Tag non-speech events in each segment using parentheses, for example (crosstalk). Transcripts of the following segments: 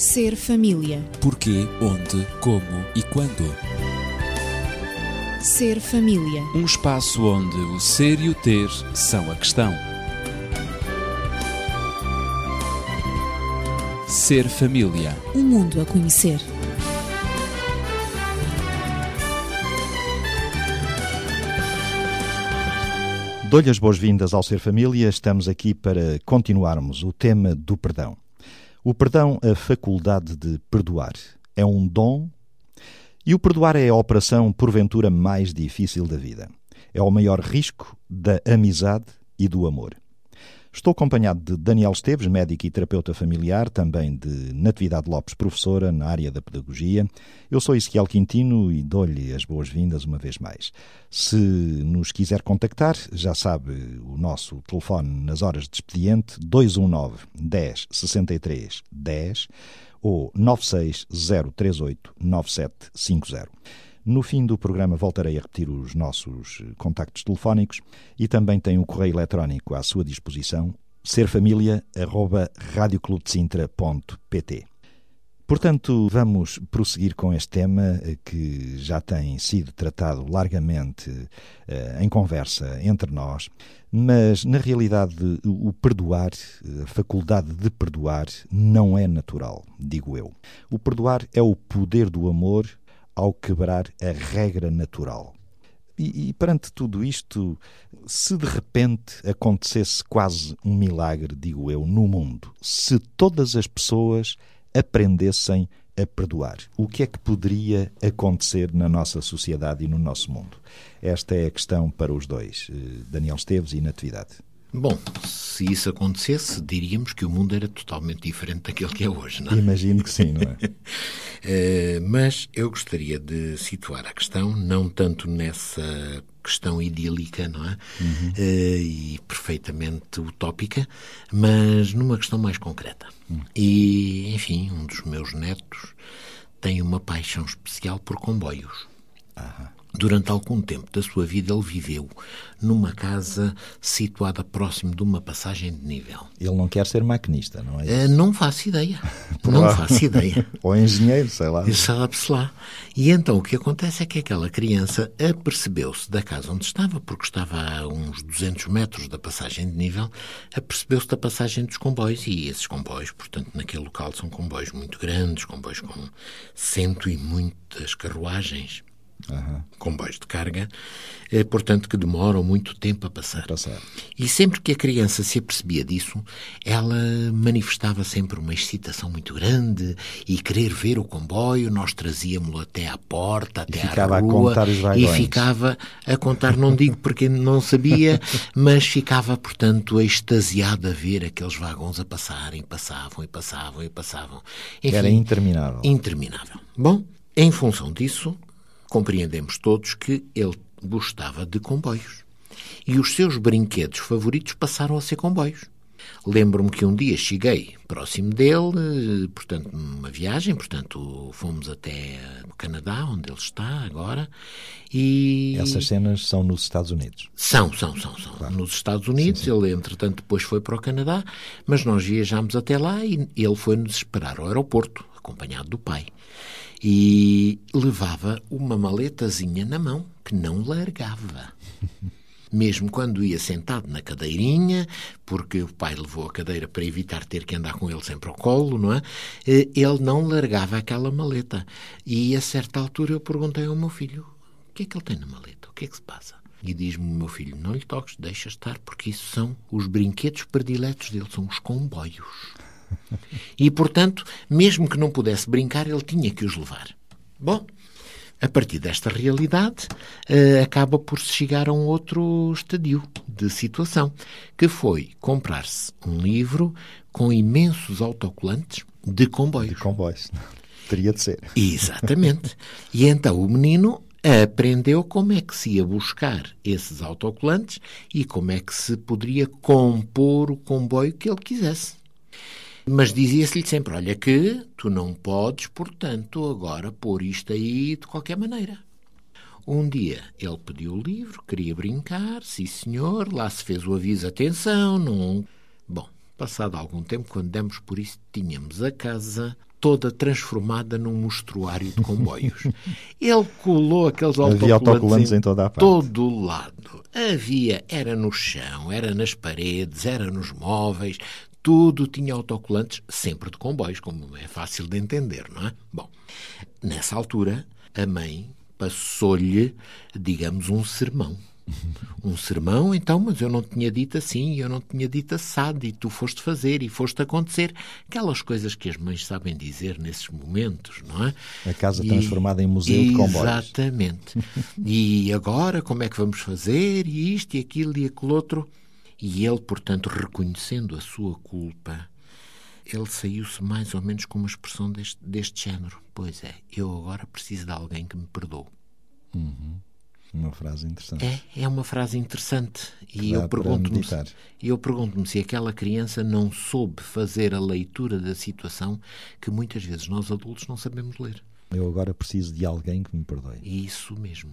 Ser família. Porquê, onde, como e quando. Ser família. Um espaço onde o ser e o ter são a questão. Ser família. Um mundo a conhecer. Dou-lhe as boas-vindas ao Ser Família. Estamos aqui para continuarmos o tema do perdão. O perdão, a faculdade de perdoar, é um dom e o perdoar é a operação, porventura, mais difícil da vida. É o maior risco da amizade e do amor. Estou acompanhado de Daniel Esteves, médico e terapeuta familiar, também de Natividade Lopes, professora na área da pedagogia. Eu sou Ezequiel Quintino e dou-lhe as boas-vindas uma vez mais. Se nos quiser contactar, já sabe o nosso telefone nas horas de expediente 219 10 63 10 ou 96038 9750. No fim do programa voltarei a repetir os nossos contactos telefónicos e também tenho o correio eletrónico à sua disposição serfamilia.radioclubdesintra.pt Portanto, vamos prosseguir com este tema que já tem sido tratado largamente uh, em conversa entre nós, mas na realidade o perdoar, a faculdade de perdoar, não é natural, digo eu. O perdoar é o poder do amor ao quebrar a regra natural. E, e, perante tudo isto, se de repente acontecesse quase um milagre, digo eu, no mundo, se todas as pessoas aprendessem a perdoar, o que é que poderia acontecer na nossa sociedade e no nosso mundo? Esta é a questão para os dois, eh, Daniel Esteves e Natividade. Bom, se isso acontecesse, diríamos que o mundo era totalmente diferente daquele que é hoje, não é? Imagino que sim, não é? uh, (laughs) mas eu gostaria de situar a questão, não tanto nessa questão idílica, não é? Uhum. Uh, e perfeitamente utópica, mas numa questão mais concreta. Uhum. E, enfim, um dos meus netos tem uma paixão especial por comboios. Uhum. Durante algum tempo da sua vida, ele viveu numa casa situada próximo de uma passagem de nível. Ele não quer ser maquinista, não é? Isso? não faço ideia. (laughs) não faço ideia. (laughs) Ou engenheiro, sei lá. Sabe-se lá. E então o que acontece é que aquela criança apercebeu-se da casa onde estava, porque estava a uns 200 metros da passagem de nível, apercebeu-se da passagem dos comboios. E esses comboios, portanto, naquele local são comboios muito grandes, comboios com cento e muitas carruagens Uhum. comboios de carga, eh, portanto, que demoram muito tempo a passar. passar. E sempre que a criança se apercebia disso, ela manifestava sempre uma excitação muito grande e querer ver o comboio. Nós trazíamos-lo até à porta, até à rua. A contar os e ficava a contar, não digo porque não sabia, (laughs) mas ficava, portanto, extasiado a ver aqueles vagões a passarem, passavam e passavam e passavam. Enfim, Era interminável. Interminável. Bom, em função disso, compreendemos todos que ele gostava de comboios. E os seus brinquedos favoritos passaram a ser comboios. Lembro-me que um dia cheguei próximo dele, portanto, numa viagem, portanto, fomos até o Canadá, onde ele está agora, e... Essas cenas são nos Estados Unidos? São, são, são, são. Claro. Nos Estados Unidos, sim, sim. ele, entretanto, depois foi para o Canadá, mas nós viajámos até lá e ele foi-nos esperar ao aeroporto, acompanhado do pai e levava uma maletazinha na mão que não largava. (laughs) Mesmo quando ia sentado na cadeirinha, porque o pai levou a cadeira para evitar ter que andar com ele sempre ao colo, não é? Eh, ele não largava aquela maleta. E a certa altura eu perguntei ao meu filho: o que é que ele tem na maleta? O que é que se passa? E diz-me o meu filho: não lhe toques, deixa estar, porque isso são os brinquedos prediletos dele, são os comboios. E, portanto, mesmo que não pudesse brincar, ele tinha que os levar. Bom, a partir desta realidade, uh, acaba por se chegar a um outro estadio de situação, que foi comprar-se um livro com imensos autocolantes de comboios. De comboios. Teria de ser. Exatamente. (laughs) E então o menino aprendeu como é que se ia buscar esses autocolantes e como é que se poderia compor o comboio que ele quisesse. Mas dizia-se-lhe sempre: olha, que tu não podes, portanto, agora pôr isto aí de qualquer maneira. Um dia ele pediu o livro, queria brincar, sim senhor, lá se fez o aviso, atenção, não. Bom, passado algum tempo, quando demos por isso, tínhamos a casa toda transformada num mostruário de comboios. (laughs) Ele colou aqueles Havia autocolantes, autocolantes em toda a parte. todo o lado. Havia, era no chão, era nas paredes, era nos móveis, tudo tinha autocolantes, sempre de comboios, como é fácil de entender, não é? Bom, nessa altura, a mãe passou-lhe, digamos, um sermão. Um sermão, então, mas eu não tinha dito assim, eu não tinha dito assado, e tu foste fazer, e foste acontecer. Aquelas coisas que as mães sabem dizer nesses momentos, não é? A casa E- transformada em museu de comboios. Exatamente. (laughs) e agora, como é que vamos fazer? E isto, e aquilo, e aquele outro. E ele, portanto, reconhecendo a sua culpa, ele saiu-se mais ou menos com uma expressão deste, deste género. Pois é, eu agora preciso de alguém que me perdoe. Uma frase interessante. É, é uma frase interessante. E eu pergunto-me e eu pergunto-me se aquela criança não soube fazer a leitura da situação que muitas vezes nós adultos não sabemos ler. Eu agora preciso de alguém que me perdoe. Isso mesmo.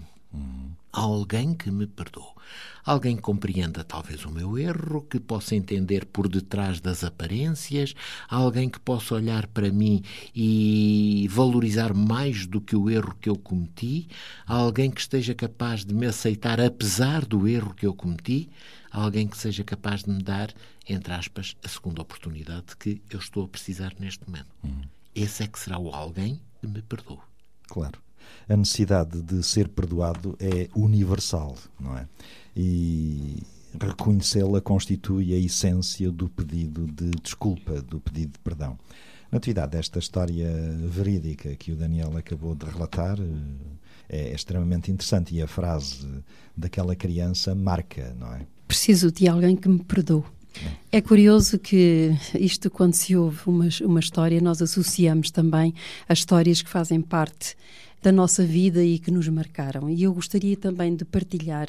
Alguém que me perdoe. Alguém que compreenda talvez o meu erro, que possa entender por detrás das aparências, alguém que possa olhar para mim e valorizar mais do que o erro que eu cometi, alguém que esteja capaz de me aceitar apesar do erro que eu cometi, alguém que seja capaz de me dar, entre aspas, a segunda oportunidade que eu estou a precisar neste momento. Esse é que será o alguém que me perdoe. Claro. A necessidade de ser perdoado é universal, não é? E reconhecê-la constitui a essência do pedido de desculpa, do pedido de perdão. Natividade, esta história verídica que o Daniel acabou de relatar eh, é extremamente interessante e a frase daquela criança marca, não é? Preciso de alguém que me perdoe. É curioso que isto, quando se ouve uma, uma história, nós associamos também a histórias que fazem parte da nossa vida e que nos marcaram. E eu gostaria também de partilhar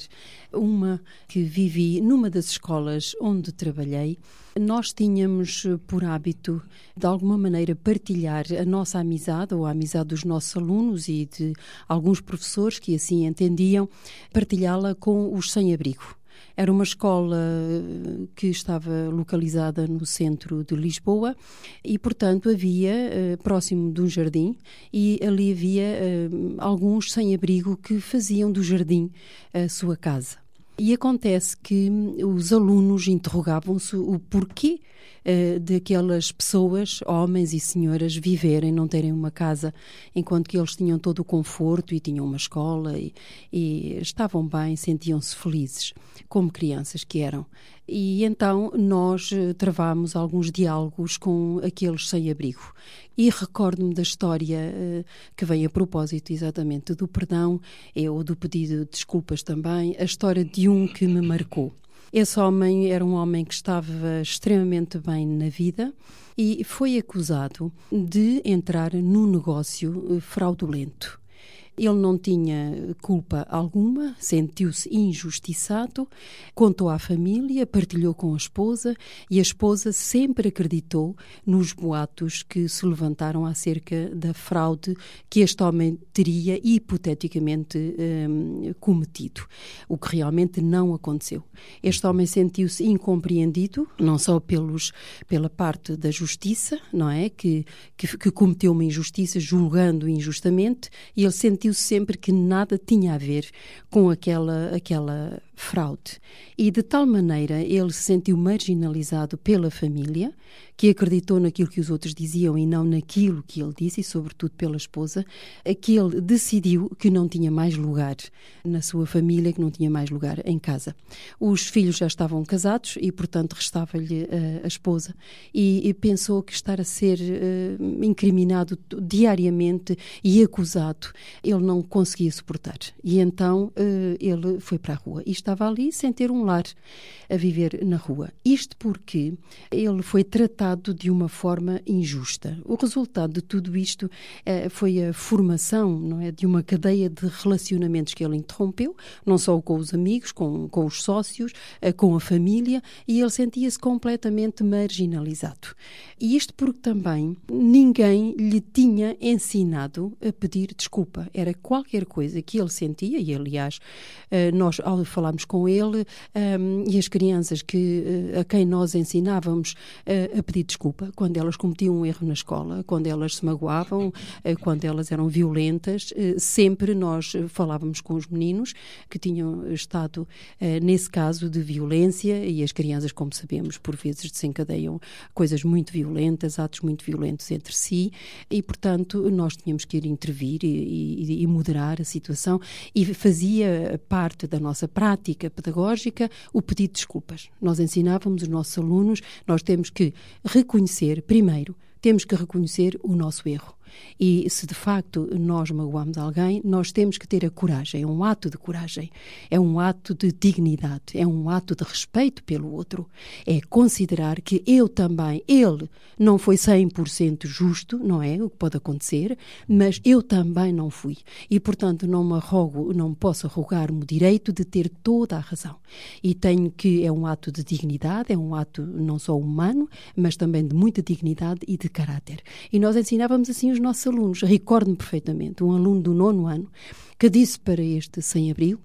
uma que vivi numa das escolas onde trabalhei. Nós tínhamos por hábito, de alguma maneira, partilhar a nossa amizade ou a amizade dos nossos alunos e de alguns professores que assim entendiam, partilhá-la com os sem-abrigo. Era uma escola eh, que estava localizada no centro de Lisboa e, portanto, havia eh, próximo de um jardim e ali havia eh, alguns sem-abrigo que faziam do jardim a sua casa. E acontece que os alunos interrogavam-se o porquê uh, daquelas pessoas, homens e senhoras, viverem, não terem uma casa, enquanto que eles tinham todo o conforto e tinham uma escola e, e estavam bem, sentiam-se felizes, como crianças que eram. E então nós uh, travámos alguns diálogos com aqueles sem-abrigo. E recordo-me da história uh, que vem a propósito exatamente do perdão ou do pedido de desculpas também, a história de um que me marcou. Esse homem era um homem que estava extremamente bem na vida e foi acusado de entrar num negócio fraudulento. Ele não tinha culpa alguma, sentiu-se injustiçado, contou à família, partilhou com a esposa e a esposa sempre acreditou nos boatos que se levantaram acerca da fraude que este homem teria hipoteticamente hum, cometido, o que realmente não aconteceu. Este homem sentiu-se incompreendido, não só pelos, pela parte da justiça, não é? Que, que, que cometeu uma injustiça julgando injustamente, e ele sentiu sentiu sempre que nada tinha a ver com aquela, aquela fraude. E de tal maneira ele se sentiu marginalizado pela família, que acreditou naquilo que os outros diziam e não naquilo que ele disse, e sobretudo pela esposa, que ele decidiu que não tinha mais lugar na sua família, que não tinha mais lugar em casa. Os filhos já estavam casados e, portanto, restava-lhe uh, a esposa, e, e, pensou que estar a ser uh, incriminado diariamente e acusado, ele não conseguia suportar. E então uh, ele foi para a rua estava ali sem ter um lar a viver na rua. Isto porque ele foi tratado de uma forma injusta. O resultado de tudo isto eh, foi a formação não é, de uma cadeia de relacionamentos que ele interrompeu, não só com os amigos, com, com os sócios, eh, com a família, e ele sentia-se completamente marginalizado. E isto porque também ninguém lhe tinha ensinado a pedir desculpa. Era qualquer coisa que ele sentia, e aliás, eh, nós ao falarmos com ele um, e as crianças que, uh, a quem nós ensinávamos uh, a pedir desculpa quando elas cometiam um erro na escola, quando elas se magoavam, uh, quando elas eram violentas, sempre nós falávamos com os meninos que tinham estado nesse caso de violência e as crianças, como sabemos, por vezes desencadeiam coisas muito violentas, atos muito violentos entre si e, portanto, nós tínhamos que ir intervir e, e, e moderar a situação. E fazia parte da nossa prática pedagógica o pedido de desculpas. Nós ensinávamos os nossos alunos, nós temos que reconhecer, primeiro, temos que reconhecer o nosso erro. E se de facto nós magoamos alguém, nós temos que ter a coragem, é um ato de coragem, é um ato de dignidade, é um ato de respeito pelo outro. É considerar que eu também, ele não foi 100% justo, não é? O que pode acontecer, mas eu também não fui. E portanto não me arrogo, não posso arrogar-me o direito de ter toda a razão. E tenho que, é um ato de dignidade, é um ato não só humano, mas também de muita dignidade e de caráter. E nós ensinávamos assim os os nossos alunos. Recordo-me perfeitamente um aluno do nono ano que disse para este sem-abrigo,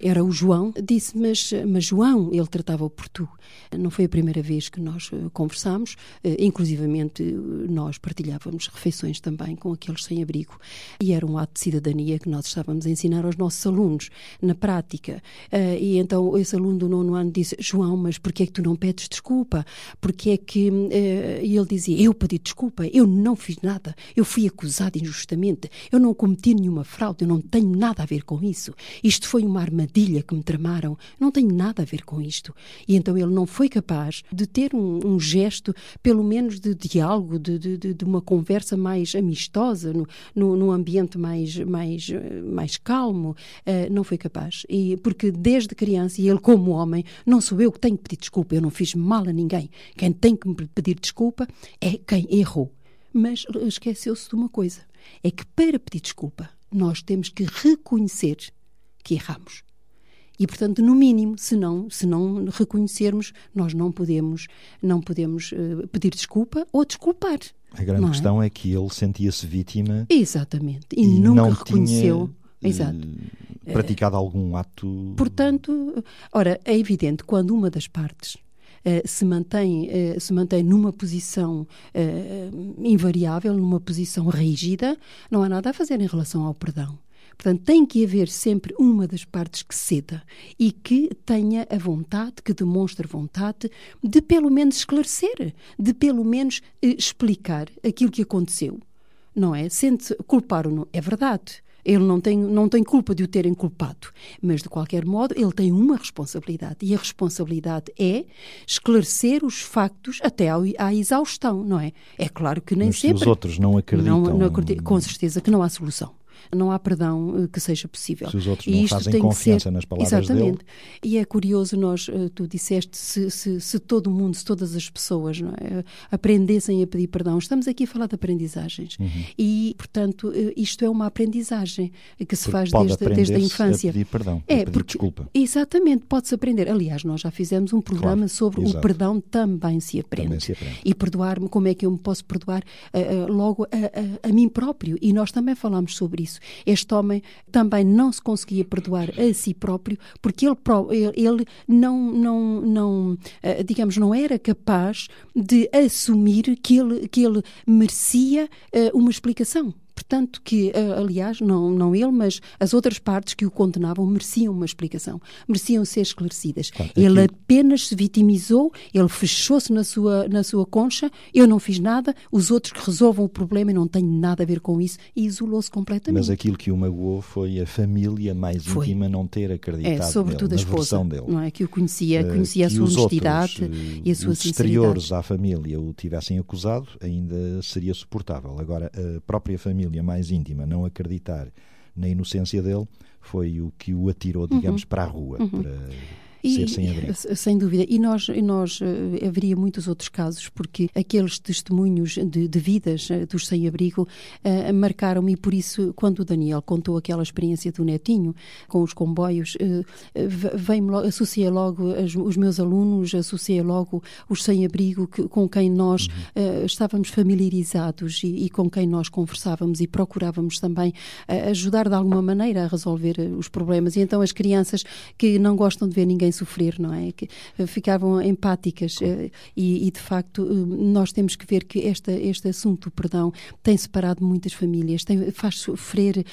era o João, disse, mas, mas João, ele tratava-o por tu. Não foi a primeira vez que nós uh, conversámos, uh, inclusivamente uh, nós partilhávamos refeições também com aqueles sem-abrigo. E era um ato de cidadania que nós estávamos a ensinar aos nossos alunos, na prática. e então esse aluno do nono ano disse, João, mas porquê é que tu não pedes desculpa? Porquê é que... e ele dizia, eu pedi desculpa, eu não fiz nada, eu fui acusado injustamente, eu não cometi nenhuma fraude, eu não tenho nada a ver com isso. Isto foi uma armadilha armadilha que me tramaram, não tem nada a ver com isto. E então ele não foi capaz de ter um, um gesto, pelo menos de diálogo, de, de, de uma conversa mais amistosa, no, no, num ambiente mais, mais, mais calmo. Uh, não foi capaz. E, porque desde criança, e ele como homem, não sou eu que tenho que pedir desculpa, eu não fiz mal a ninguém. Quem tem que me pedir desculpa é quem errou. Mas esqueceu-se de uma coisa: é que para pedir desculpa, nós temos que reconhecer que erramos. E, portanto, no mínimo, se não, se não reconhecermos, nós não podemos, não podemos uh, pedir desculpa ou desculpar. A grande é? questão é que ele sentia-se vítima. Exatamente. E, e nunca reconheceu. Tinha, Exato. Uh, praticado algum ato. Portanto, ora, é evidente quando uma das partes Uh, se, mantém, uh, se mantém numa posição uh, invariável, numa posição rígida, não há nada a fazer em relação ao perdão. Portanto, tem que haver sempre uma das partes que ceda e que tenha a vontade, que demonstre vontade de pelo menos esclarecer, de pelo menos eh, explicar aquilo que aconteceu. Não é? Sente culpar ou não. É verdade. Ele não tem, não tem culpa de o terem culpado, mas de qualquer modo ele tem uma responsabilidade e a responsabilidade é esclarecer os factos até à exaustão, não é? É claro que nem mas sempre. Se os outros não acreditam. Não, não com certeza que não há solução não há perdão eh, que seja possível. Se os outros não fazem confiança ser... nas palavras Exatamente. dele. E é curioso, nós, eh, tu disseste, se, se, se todo mundo, se todas as pessoas é, aprendessem a pedir perdão, estamos aqui a falar de aprendizagens. Uhum. E, portanto, isto é uma aprendizagem que se porque faz desde, desde a infância. A pedir perdão, é, a pedir porque, desculpa. Exatamente, pode-se aprender. Aliás, nós já fizemos um programa claro, sobre exato. o perdão também se aprende. Também se aprende. E perdoar-me, como é que eu me posso perdoar uh, uh, logo a, a, a mim próprio? E nós também falámos sobre isso isso. Este homem também não se conseguia perdoar a si próprio porque ele, ele não, não, não, eh, digamos, não era capaz de assumir que ele, que ele merecia eh, uma explicação. Portanto, que, eh, aliás, não, não ele, mas as outras partes que o condenavam mereciam uma explicação, mereciam ser esclarecidas. Claro, ele apenas se vitimizou, ele fechou-se na sua, na sua concha, eu não fiz nada, os outros que resolvam o problema e não tenho nada a ver com isso, e isolou-se completamente. Mas aquilo que o magoou foi a família mais foi. íntima não ter acreditado é, sobretudo nele, a esposa, dele. não é? Que o conhecia, eh, conhecia uh, a sua honestidade outros, e a sua os sinceridade. exteriores à família o tivessem acusado, ainda seria suportável. Agora, a própria família família mais íntima não acreditar na inocência dele foi o que o atirou, digamos, uhum. para a rua. Uhum. Para ser sem abrigo. Sem dúvida. E nós, nós uh, haveria muitos outros casos, porque aqueles testemunhos de, de vidas uh, dos sem-abrigo uh, marcaram-me, e por isso, quando o Daniel contou aquela experiência do netinho com os comboios, uh, associei logo as, os meus alunos, associei logo os sem-abrigo com quem nós uhum. estávamos familiarizados e, e, com quem nós conversávamos e procurávamos também ajudar de alguma maneira a resolver os problemas. E então as crianças que não gostam de ver ninguém sofrer, não é? Que eh, ficavam empáticas eh, e, e, de facto eh, nós temos que ver que esta, este assunto, perdão, tem separado muitas famílias, tem, faz sofrer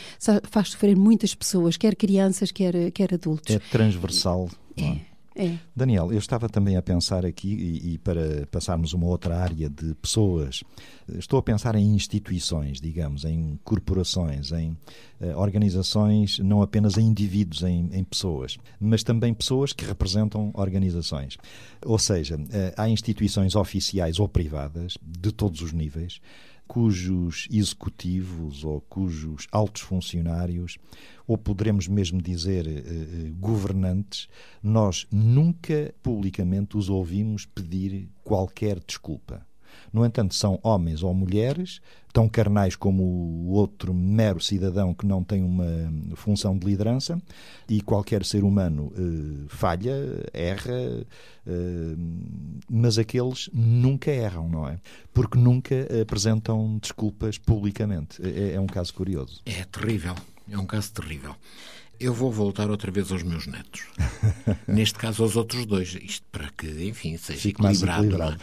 faz sofrer muitas pessoas, quer crianças, quer, quer adultos. É transversal. É. É. Daniel, eu estava também a pensar aqui, e, e, para passarmos uma outra área de pessoas, estou a pensar em instituições, digamos, em corporações, em uh, organizações, não apenas em indivíduos, em, em, pessoas, mas também pessoas que representam organizações. Ou seja, uh, há instituições oficiais ou privadas, de todos os níveis, cujos executivos ou cujos altos funcionários, ou poderemos mesmo dizer eh, eh, governantes, nós nunca publicamente os ouvimos pedir qualquer desculpa. No entanto, são homens ou mulheres, tão carnais como o outro mero cidadão que não tem uma função de liderança, e qualquer ser humano eh, falha, erra, eh, mas aqueles nunca erram, não é? Porque nunca apresentam desculpas publicamente. É, é um caso curioso. É terrível. É um caso terrível. Eu vou voltar outra vez aos meus netos. (laughs) Neste caso, aos outros dois. Isto para que, enfim, seja Fique equilibrado. É? equilibrado.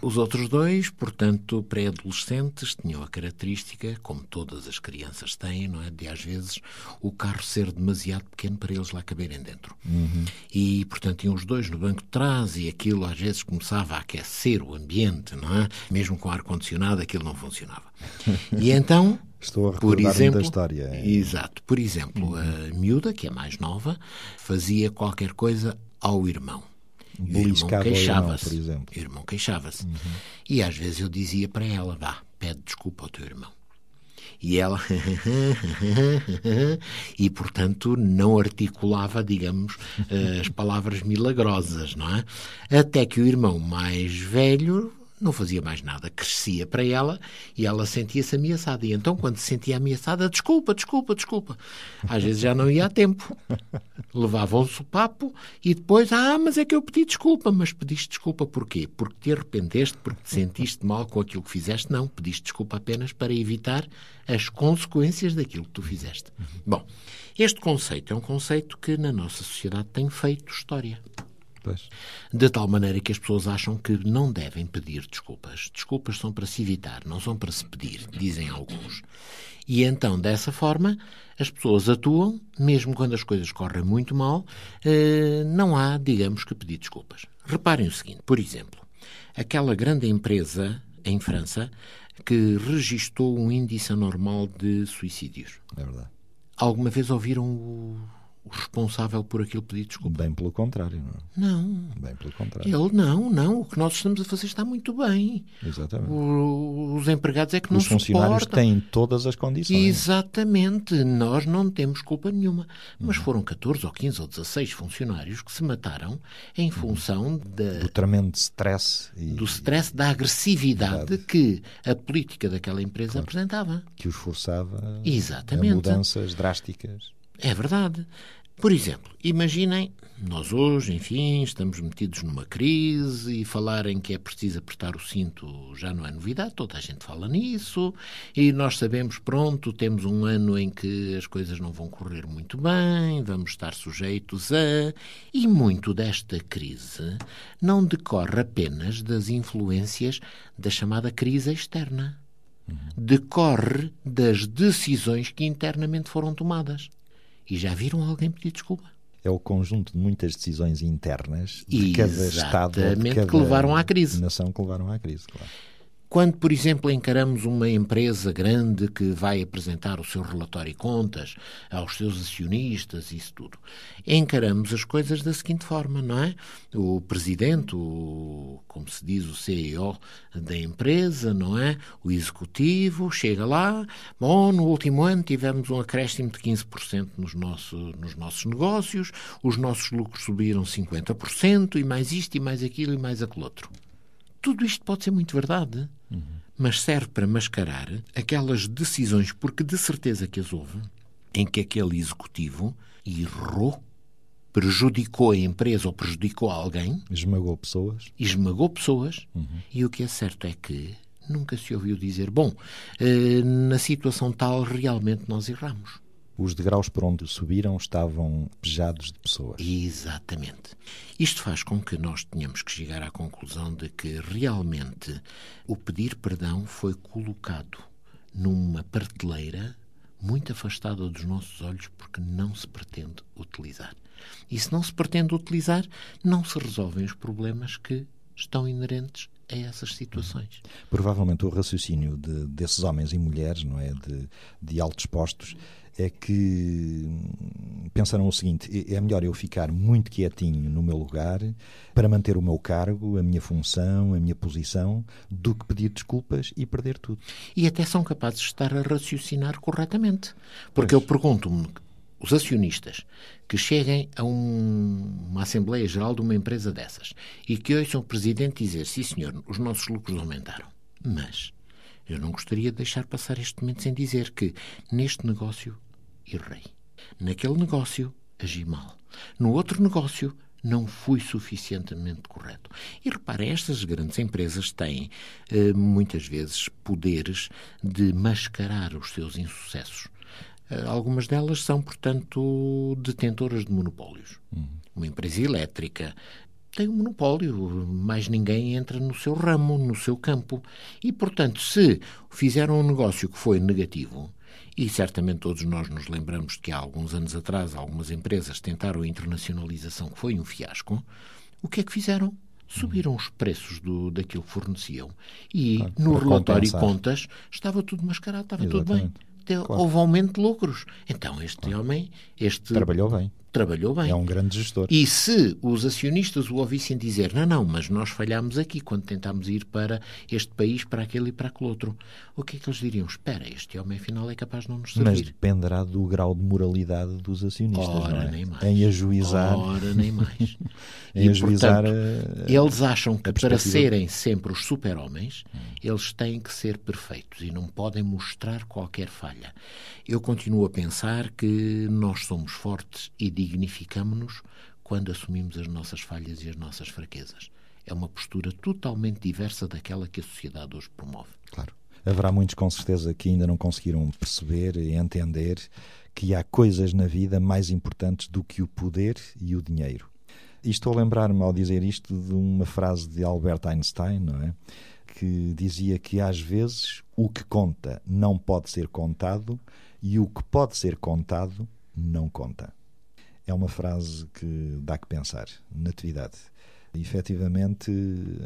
Os outros dois, portanto, pré-adolescentes, tinham a característica, como todas as crianças têm, não é? De às vezes o carro ser demasiado pequeno para eles lá caberem dentro. Uhum. E, portanto, iam os dois no banco de trás e aquilo às vezes começava a aquecer o ambiente, não é? Mesmo com ar-condicionado, aquilo não funcionava. (laughs) E então. Estou a recordar por exemplo, da história. É. Exato. Por exemplo, uhum. a miúda, que é mais nova, fazia qualquer coisa ao irmão. E o irmão queixava-se. O irmão queixava-se. Uhum. E às vezes eu dizia para ela: vá, pede desculpa ao teu irmão. E ela. (laughs) e, portanto, não articulava, digamos, as palavras milagrosas, não é? Até que o irmão mais velho não fazia mais nada, crescia para ela e ela sentia-se ameaçada. E então, quando se sentia ameaçada, desculpa, desculpa, desculpa. Às vezes já não ia a tempo. (laughs) Levavam-se o papo e depois, ah, mas é que eu pedi desculpa. Mas pediste desculpa porquê? Porque te arrependeste, porque te sentiste mal com aquilo que fizeste? Não, pediste desculpa apenas para evitar as consequências daquilo que tu fizeste. Bom, este conceito é um conceito que na nossa sociedade tem feito história. Pois. De tal maneira que as pessoas acham que não devem pedir desculpas. Desculpas são para se evitar, não são para se pedir, dizem alguns. E então, dessa forma, as pessoas atuam, mesmo quando as coisas correm muito mal, eh, não há, digamos, que pedir desculpas. Reparem o seguinte, por exemplo, aquela grande empresa em França que registou um índice anormal de suicídios. É verdade. Alguma vez ouviram o o responsável por aquilo pedir desculpa. Bem pelo contrário, não é? Não. Bem pelo contrário. Ele, não, não. O que nós estamos a fazer está muito bem. Exatamente. O, os empregados é que os não Os funcionários suportam. têm todas as condições. Exatamente. Nós não temos culpa nenhuma. Mas foram 14 ou 15 ou 16 funcionários que se mataram em função da, do tremendo stress. E, do stress, da agressividade verdade. que a política daquela empresa claro. apresentava. Que os forçava Exatamente. a mudanças drásticas. É verdade. Por exemplo, imaginem, nós hoje, enfim, estamos metidos numa crise e falar em que é preciso apertar o cinto já não é novidade, toda a gente fala nisso e nós sabemos, pronto, temos um ano em que as coisas não vão correr muito bem, vamos estar sujeitos a. E muito desta crise não decorre apenas das influências da chamada crise externa. Uhum. Decorre das decisões que internamente foram tomadas. E já viram alguém pedir desculpa? É o conjunto de muitas decisões internas de cada Estado, de cada que levaram à crise. nação que levaram à crise, claro. Quando, por exemplo, encaramos uma empresa grande que vai apresentar o seu relatório e contas aos seus acionistas, isso tudo, encaramos as coisas da seguinte forma, não é? O presidente, o, como se diz, o CEO da empresa, não é? O executivo chega lá, bom, no último ano tivemos um acréscimo de 15% nos, nosso, nos nossos negócios, os nossos lucros subiram 50% e mais isto e mais aquilo e mais aquele outro. Tudo isto pode ser muito verdade, uhum. mas serve para mascarar aquelas decisões, porque de certeza que as houve, em que aquele executivo errou, prejudicou a empresa ou prejudicou alguém. Esmagou pessoas. Esmagou pessoas. Uhum. E o que é certo é que nunca se ouviu dizer: bom, eh, na situação tal realmente nós erramos os degraus por onde subiram estavam pejados de pessoas. Exatamente. Isto faz com que nós tenhamos que chegar à conclusão de que realmente o pedir perdão foi colocado numa prateleira muito afastada dos nossos olhos porque não se pretende utilizar. E se não se pretende utilizar, não se resolvem os problemas que estão inerentes a essas situações. Provavelmente o raciocínio de, desses homens e mulheres, não é, de, de altos postos, é que pensaram o seguinte: é melhor eu ficar muito quietinho no meu lugar para manter o meu cargo, a minha função, a minha posição, do que pedir desculpas e perder tudo. E até são capazes de estar a raciocinar corretamente. Porque pois. eu pergunto-me, os acionistas que cheguem a um, uma Assembleia Geral de uma empresa dessas e que ouçam o Presidente dizer: sim, senhor, os nossos lucros aumentaram. Mas eu não gostaria de deixar passar este momento sem dizer que neste negócio errei. Naquele negócio agi mal. No outro negócio não fui suficientemente correto. E reparem, estas grandes empresas têm eh, muitas vezes poderes de mascarar os seus insucessos. Eh, algumas delas são, portanto, detentoras de monopólios. Uhum. Uma empresa elétrica tem um monopólio, mais ninguém entra no seu ramo, no seu campo. E, portanto, se fizeram um negócio que foi negativo, e certamente todos nós nos lembramos que há alguns anos atrás algumas empresas tentaram a internacionalização que foi um fiasco, o que é que fizeram? Subiram os preços do, daquilo que forneciam. E claro, no relatório compensar. contas estava tudo mascarado, estava Exatamente. tudo bem. Claro. Houve aumento de lucros. Então este claro. homem, este trabalhou bem trabalhou bem. É um grande gestor. E se os acionistas o ouvissem dizer, não, não, mas nós falhámos aqui quando tentámos ir para este país, para aquele e para aquele outro, o que é que eles diriam? Espera, este homem afinal é capaz de não nos servir. Mas dependerá do grau de moralidade dos acionistas, Ora, é? nem mais. Em ajuizar... Ora, nem (laughs) mais. em e, ajuizar portanto, a... eles acham que para serem sempre os super-homens, hum. eles têm que ser perfeitos e não podem mostrar qualquer falha. Eu continuo a pensar que nós somos fortes e dignificamos-nos quando assumimos as nossas falhas e as nossas fraquezas. É uma postura totalmente diversa daquela que a sociedade hoje promove. Claro. Haverá muitos, com certeza, que ainda não conseguiram perceber e entender que há coisas na vida mais importantes do que o poder e o dinheiro. E estou a lembrar-me, ao dizer isto, de uma frase de Albert Einstein, não é? Que dizia que às vezes o que conta não pode ser contado e o que pode ser contado não conta é uma frase que dá que pensar. Natividade. E, efetivamente,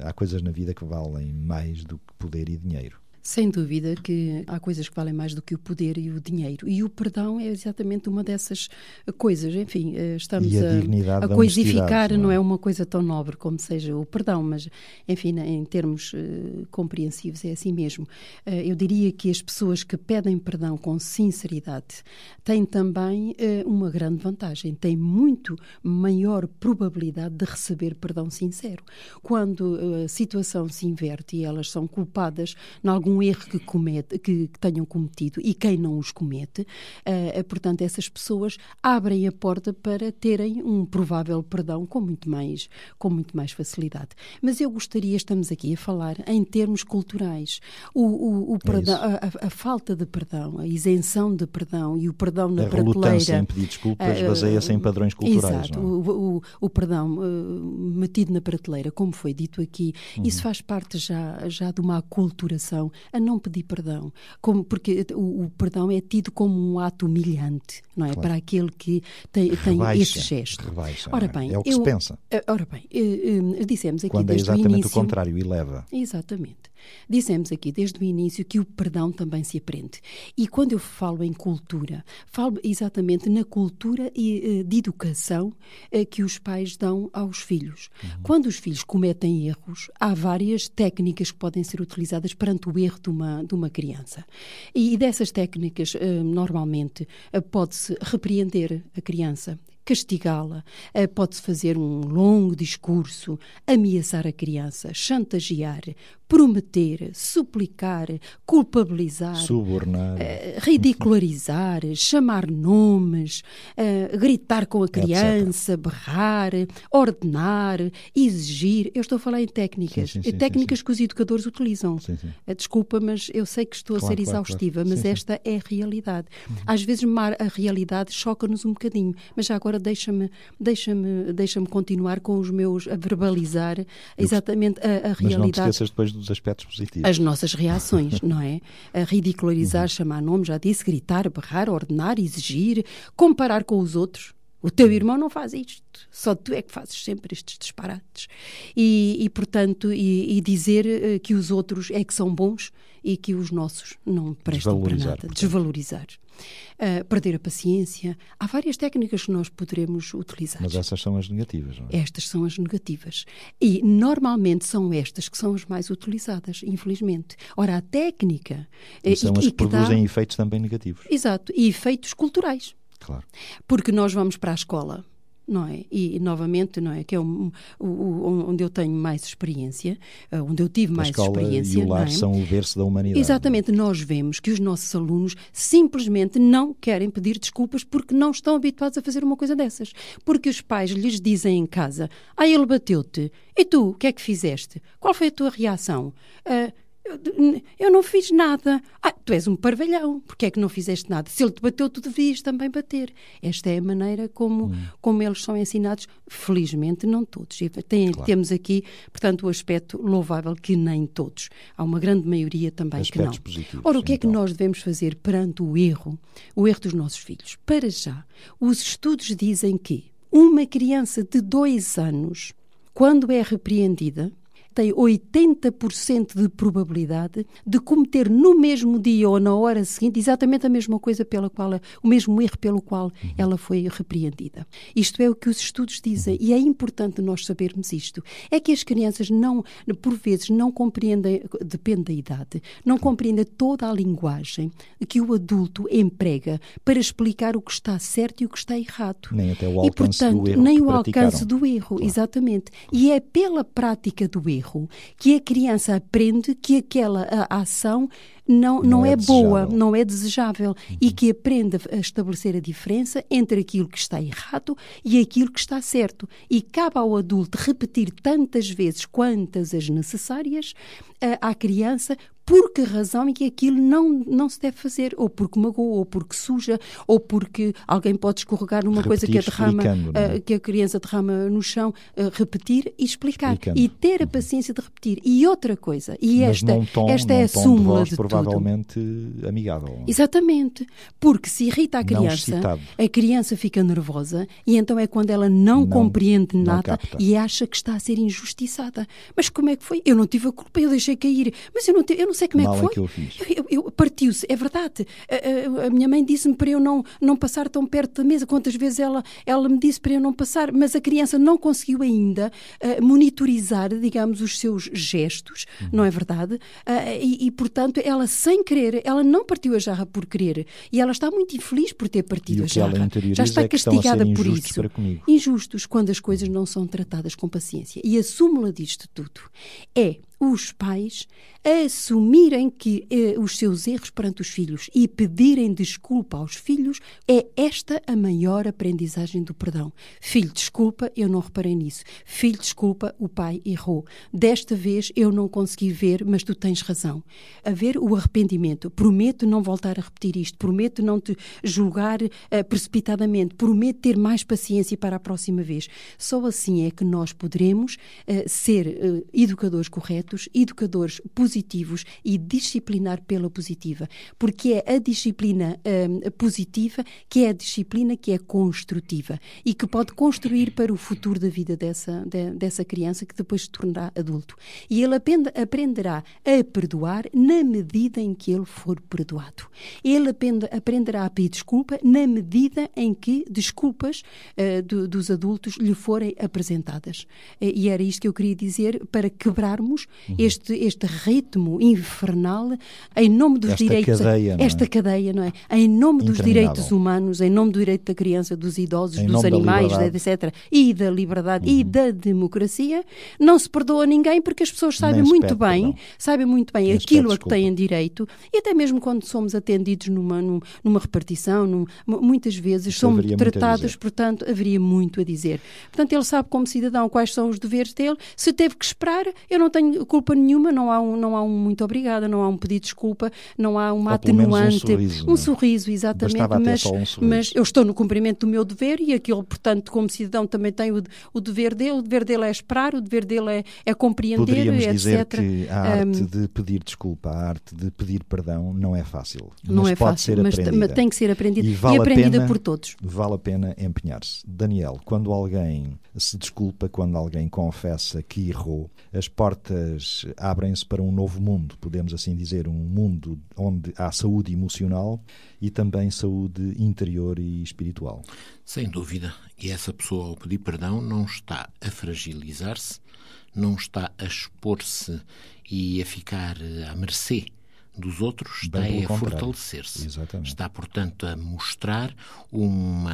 há coisas na vida que valem mais do que poder e dinheiro. Sem dúvida que há coisas que valem mais do que o poder e o dinheiro. E o perdão é exatamente uma dessas coisas. Enfim, eh, estamos a, a, a coisificar, não, é? não é? uma coisa tão nobre como seja o perdão, mas, enfim, em termos uh, compreensivos, é assim mesmo. Uh, eu diria que as pessoas que pedem perdão com sinceridade têm também uh, uma grande vantagem, têm muito maior probabilidade de receber perdão sincero. Quando a situação se inverte e elas são culpadas em algum um erro que, comete, que, que tenham cometido e quem não os comete, uh, portanto, essas pessoas abrem a porta para terem um provável perdão com muito mais, com muito mais facilidade. Mas eu gostaria, estamos aqui a falar em termos culturais. O, o, o é perdão, a, a, falta de perdão, a isenção de perdão e o perdão na a prateleira. em pedir desculpas uh, baseia-se em padrões culturais. Exato? É? O, o, perdão metido na prateleira, como foi dito aqui, uhum. isso faz parte já, já de uma aculturação a não pedir perdão, como, porque o, o perdão é tido como um ato humilhante, não é? Claro. Para aquele que tem, tem esse gesto. Rebaixa, ora é? bem, é o que eu, se pensa. Eh, ora bem, uh, uh, dissemos aqui Quando desde é exatamente o início... o contrário, eleva. Exatamente. Dissemos aqui desde o início que o perdão também se aprende. E quando eu falo em cultura, falo exatamente na cultura de educação que os pais dão aos filhos. Uhum. Quando os filhos cometem erros, há várias técnicas que podem ser utilizadas perante o erro de uma, de uma criança. E dessas técnicas, normalmente, pode-se repreender a criança castigá-la, eh, pode-se fazer um longo discurso, ameaçar a criança, chantagear, prometer, suplicar, culpabilizar, subornar, uh, ridicularizar, chamar nomes, uh, gritar com a criança, Etc. berrar, ordenar, exigir. Eu estou a falar em técnicas, sim, sim, sim, técnicas que os educadores utilizam. Desculpa, mas eu sei que estou claro, a ser exaustiva, claro, claro. mas esta é a realidade. Uhum. Às vezes a realidade choca-nos um bocadinho, mas já agora deixa-me deixa-me deixa-me continuar com os meus a verbalizar exatamente a, a realidade. Mas não te esqueças depois dos aspectos positivos. As nossas reações, (laughs) não é? A ridicularizar, uhum. chamar nome, já disse, gritar, berrar, ordenar, exigir, comparar com os outros. O teu irmão não faz isto, só tu é que fazes sempre estes disparates. E, e portanto, e, e, dizer uh, que os outros é que são bons e que os nossos não prestam para nada. Portanto. Desvalorizar. Uh, perder a paciência. Há várias técnicas que nós poderemos utilizar. Mas essas são as negativas, não é? Estas são as negativas. E normalmente são estas que são as mais utilizadas, infelizmente. Ora, a técnica. E são e, as que produzem dá... efeitos também negativos. Exato. E efeitos culturais. Claro. Porque nós vamos para a escola não é? E, novamente, não é? Que é um, onde eu tenho mais experiência, eh, onde eu tive a mais experiência. E o lar é? são o berço da humanidade. Exatamente, nós vemos que os nossos alunos simplesmente não querem pedir desculpas porque não estão habituados a fazer uma coisa dessas. Porque os pais lhes dizem em casa: Ah, ele bateu-te. E tu, o que é que fizeste? Qual foi a tua reação? Uh, eu não fiz nada. Ah, tu és um parvalhão, porque é que não fizeste nada? Se ele te bateu, tu devias também bater. Esta é a maneira como, hum. como eles são ensinados. Felizmente, não todos. Tem, claro. Temos aqui, portanto, o aspecto louvável que nem todos. Há uma grande maioria também Aspectos que não. Ora, o que é que então. nós devemos fazer perante o erro, o erro dos nossos filhos? Para já, os estudos dizem que uma criança de dois anos, quando é repreendida, tem 80% de probabilidade de cometer no mesmo dia ou na hora seguinte exatamente a mesma coisa pela qual, o mesmo erro pelo qual uhum. ela foi repreendida. Isto é o que os estudos dizem e é importante nós sabermos isto. É que as crianças não, por vezes, não compreendem, depende da idade, não compreendem toda a linguagem que o adulto emprega para explicar o que está certo e o que está errado. Nem até o alcance e, portanto, do erro. Nem o alcance do erro, claro. exatamente. E é pela prática do erro erro que a criança aprende que aquela ação não, não, não é, é boa, não é desejável uhum. e que aprende a estabelecer a diferença entre aquilo que está errado e aquilo que está certo. E cabe ao adulto repetir tantas vezes quantas as necessárias à criança por que razão e que aquilo não, não se deve fazer, ou porque magoa, ou porque suja, ou porque alguém pode escorregar numa Repetir, coisa que a, derrama, uh, que a criança derrama no chão, uh, repetir e explicar. Explicando. E ter a uhum. paciência de repetir. E outra coisa, e Mas esta, tom, esta é a súmula de, de provavelmente amigável. Exatamente. Porque se irrita a criança, a criança fica nervosa e então é quando ela não, não compreende nada não e acha que está a ser injustiçada. Mas como é que foi? Eu não tive a culpa, eu deixei cair. Mas eu não, eu não sei como Mal é que foi. É que eu fiz. Eu, eu, Partiu-se, é verdade. A, a, a minha mãe disse-me para eu não, não passar tão perto da mesa. Quantas vezes ela, ela me disse para eu não passar, mas a criança não conseguiu ainda uh, monitorizar, digamos, os seus gestos, uhum. não é verdade? Uh, e, e, portanto, ela sem querer, ela não partiu a jarra por querer. E ela está muito infeliz por ter partido a jarra. Já está é castigada por isso. Injustos Injustos quando as coisas não são tratadas com paciência. E a súmula disto tudo é os pais assumirem que eh, os seus erros perante os filhos e pedirem desculpa aos filhos, é esta a maior aprendizagem do perdão. Filho, desculpa, eu não reparei nisso. Filho, desculpa, o pai errou. Desta vez eu não consegui ver, mas tu tens razão. Haver o arrependimento. Prometo não voltar a repetir isto. Prometo não te julgar uh, precipitadamente. Prometo ter mais paciência para a próxima vez. Só assim é que nós poderemos uh, ser uh, educadores corretos adultos educadores positivos e disciplinar pela positiva, porque é a disciplina hum, positiva que é a disciplina que é construtiva e que pode construir para o futuro da vida dessa, de, dessa criança que depois se tornará adulto. E ele aprende, aprenderá a perdoar na medida em que ele for perdoado. Ele aprende, aprenderá a pedir desculpa na medida em que desculpas uh, do, dos adultos lhe forem apresentadas. E era isto que eu queria dizer para quebrarmos uhum. este, este ritmo infernal em nome dos esta direitos. Cadeia, é? esta é? cadeia, não é? Em nome dos direitos humanos, em nome do direito da criança, dos idosos, em dos animais, etc. E da liberdade uhum. e da democracia, não se perdoa ninguém porque as pessoas sabem muito bem, sabem muito bem Nem aquilo a que têm direito e até mesmo quando somos atendidos numa, numa repartição, num, muitas vezes Isso somos tratados, portanto, haveria muito a dizer. Portanto, ele sabe como cidadão quais são os deveres dele. Se teve que esperar, eu não tenho culpa nenhuma, não há um, não há um muito obrigada, não há um pedido de desculpa, não há uma atenuante, um sorriso, um é? sorriso exatamente, mas, um sorriso. mas eu estou no cumprimento do meu dever e aquilo, portanto, como cidadão também tem o, o dever dele, o dever dele é esperar, o dever dele é, é compreender, Poderíamos etc. dizer que a arte um, de pedir desculpa, a arte de pedir perdão não é fácil, não mas é pode fácil, ser mas, aprendida. mas tem que ser aprendida e, vale e aprendida pena, por todos. Vale a pena empenhar-se. Daniel, quando alguém se desculpa, quando alguém confessa que errou, as portas abrem-se para um novo mundo, podemos assim dizer, um mundo onde há saúde emocional e também saúde interior e espiritual. Sem dúvida. E essa pessoa, ao pedir perdão, não está a fragilizar-se, não está a expor-se e a ficar à mercê dos outros está a fortalecer-se. Está, portanto, a mostrar uma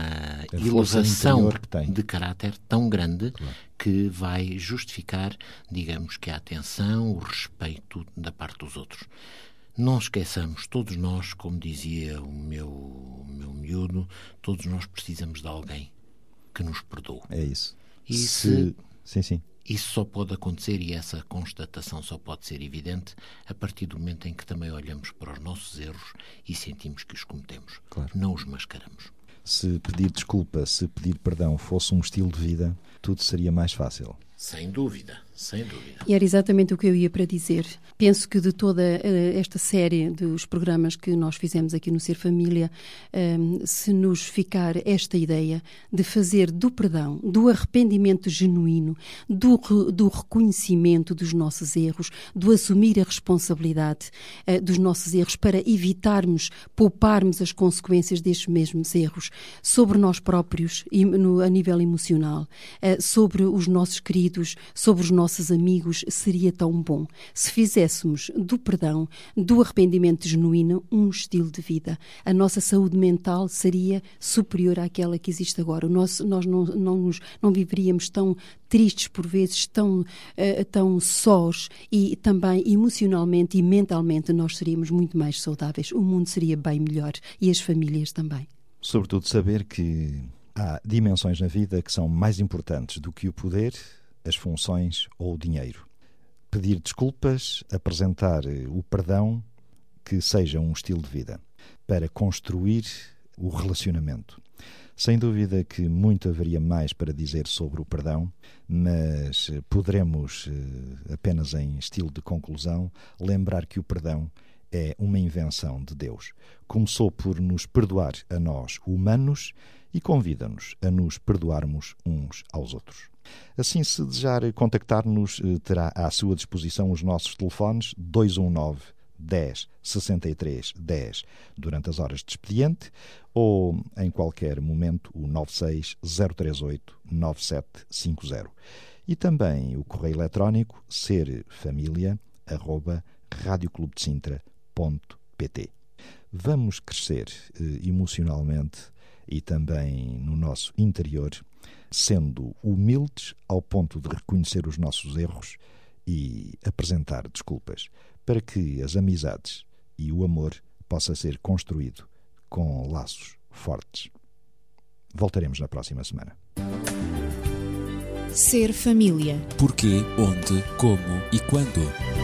a elevação de caráter tão grande claro. que vai justificar, digamos, que a atenção, o respeito da parte dos outros. Não esqueçamos, todos nós, como dizia o meu, o meu miúdo, todos nós precisamos de alguém que nos perdoe. É isso. E se, se... Sim, sim. Isso só pode acontecer e essa constatação só pode ser evidente a partir do momento em que também olhamos para os nossos erros e sentimos que os cometemos. Claro. Não os mascaramos. Se pedir desculpa, se pedir perdão fosse um estilo de vida, tudo seria mais fácil. Sem dúvida, sem dúvida. E era exatamente o que eu ia para dizer. Penso que de toda uh, esta série dos programas que nós fizemos aqui no Ser Família, ehm, se nos ficar esta ideia de fazer do perdão, do arrependimento genuíno, do, do reconhecimento dos nossos erros, do assumir a responsabilidade uh, dos nossos erros para evitarmos, pouparmos as consequências destes mesmos erros sobre nós próprios a nível emocional, uh, sobre os nossos queridos sobre os nossos amigos seria tão bom se fizéssemos do perdão, do arrependimento genuíno, um estilo de vida. A nossa saúde mental seria superior àquela que existe agora. Nós não, não, nos, não viveríamos tão tristes por vezes, tão, uh, tão sós e também emocionalmente e mentalmente nós seríamos muito mais saudáveis. O mundo seria bem melhor e as famílias também. Sobretudo saber que há dimensões na vida que são mais importantes do que o poder, as funções ou o dinheiro. Pedir desculpas, apresentar eh, o perdão, que seja um estilo de vida, para construir o relacionamento. Sem dúvida que muito haveria mais para dizer sobre o perdão, mas eh, poderemos, eh, apenas em estilo de conclusão, lembrar que o perdão é uma invenção de Deus. Começou por nos perdoar a nós, humanos, e convida-nos a nos perdoarmos uns aos outros. Assim, se desejar contactar-nos, eh, terá à sua disposição os nossos telefones 219 10 63 10 durante as horas de expediente ou em qualquer momento o 96 038 9750. E também o correio eletrónico Vamos crescer eh, emocionalmente e também no nosso interior sendo humildes ao ponto de reconhecer os nossos erros e apresentar desculpas, para que as amizades e o amor possa ser construído com laços fortes. Voltaremos na próxima semana. Ser família. Porquê, onde, como e quando.